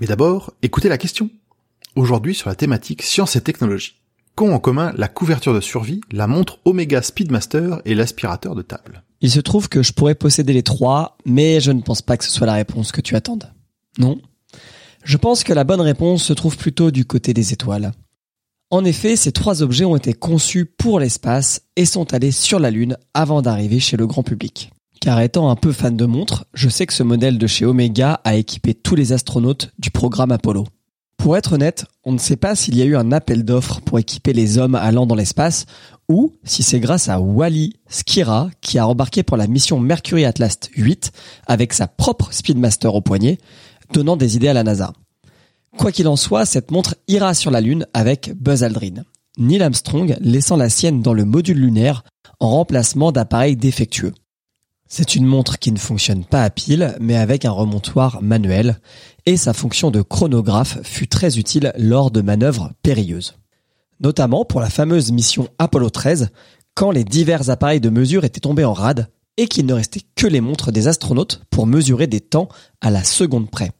Mais d'abord, écoutez la question. Aujourd'hui sur la thématique science et technologie. Qu'ont en commun la couverture de survie, la montre Omega Speedmaster et l'aspirateur de table? Il se trouve que je pourrais posséder les trois, mais je ne pense pas que ce soit la réponse que tu attendes. Non. Je pense que la bonne réponse se trouve plutôt du côté des étoiles. En effet, ces trois objets ont été conçus pour l'espace et sont allés sur la Lune avant d'arriver chez le grand public. Car étant un peu fan de montres, je sais que ce modèle de chez Omega a équipé tous les astronautes du programme Apollo. Pour être honnête, on ne sait pas s'il y a eu un appel d'offres pour équiper les hommes allant dans l'espace ou si c'est grâce à Wally Skira qui a embarqué pour la mission Mercury Atlas 8 avec sa propre Speedmaster au poignet, donnant des idées à la NASA. Quoi qu'il en soit, cette montre ira sur la Lune avec Buzz Aldrin. Neil Armstrong laissant la sienne dans le module lunaire en remplacement d'appareils défectueux. C'est une montre qui ne fonctionne pas à pile, mais avec un remontoir manuel, et sa fonction de chronographe fut très utile lors de manœuvres périlleuses. Notamment pour la fameuse mission Apollo 13, quand les divers appareils de mesure étaient tombés en rade, et qu'il ne restait que les montres des astronautes pour mesurer des temps à la seconde près.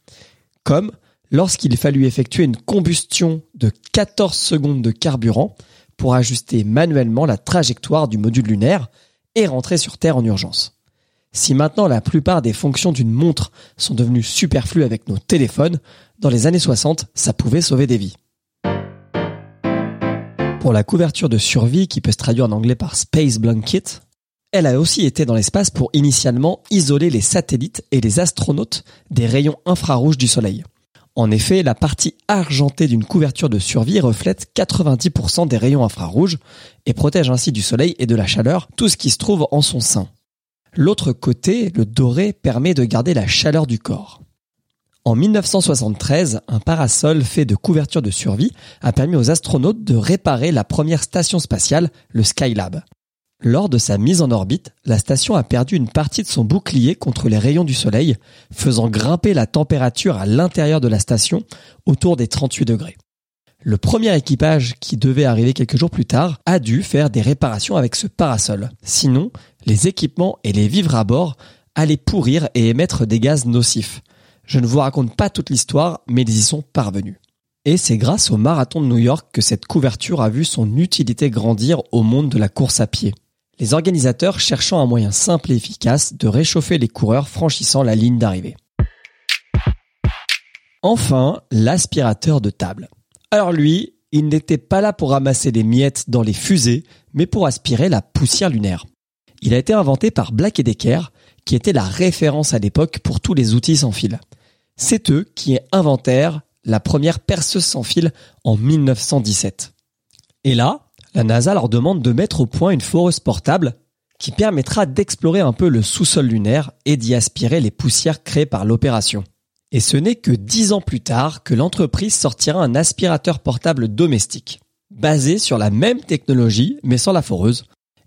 Comme lorsqu'il fallut effectuer une combustion de 14 secondes de carburant pour ajuster manuellement la trajectoire du module lunaire et rentrer sur Terre en urgence. Si maintenant la plupart des fonctions d'une montre sont devenues superflues avec nos téléphones, dans les années 60, ça pouvait sauver des vies. Pour la couverture de survie qui peut se traduire en anglais par Space Blanket, elle a aussi été dans l'espace pour initialement isoler les satellites et les astronautes des rayons infrarouges du Soleil. En effet, la partie argentée d'une couverture de survie reflète 90% des rayons infrarouges et protège ainsi du soleil et de la chaleur tout ce qui se trouve en son sein. L'autre côté, le doré, permet de garder la chaleur du corps. En 1973, un parasol fait de couverture de survie a permis aux astronautes de réparer la première station spatiale, le Skylab. Lors de sa mise en orbite, la station a perdu une partie de son bouclier contre les rayons du soleil, faisant grimper la température à l'intérieur de la station autour des 38 degrés. Le premier équipage qui devait arriver quelques jours plus tard a dû faire des réparations avec ce parasol. Sinon, les équipements et les vivres à bord allaient pourrir et émettre des gaz nocifs. Je ne vous raconte pas toute l'histoire, mais ils y sont parvenus. Et c'est grâce au marathon de New York que cette couverture a vu son utilité grandir au monde de la course à pied. Les organisateurs cherchant un moyen simple et efficace de réchauffer les coureurs franchissant la ligne d'arrivée. Enfin, l'aspirateur de table. Alors lui, il n'était pas là pour ramasser les miettes dans les fusées, mais pour aspirer la poussière lunaire. Il a été inventé par Black Decker, qui était la référence à l'époque pour tous les outils sans fil. C'est eux qui inventèrent la première perceuse sans fil en 1917. Et là, la NASA leur demande de mettre au point une foreuse portable qui permettra d'explorer un peu le sous-sol lunaire et d'y aspirer les poussières créées par l'opération. Et ce n'est que dix ans plus tard que l'entreprise sortira un aspirateur portable domestique, basé sur la même technologie mais sans la foreuse.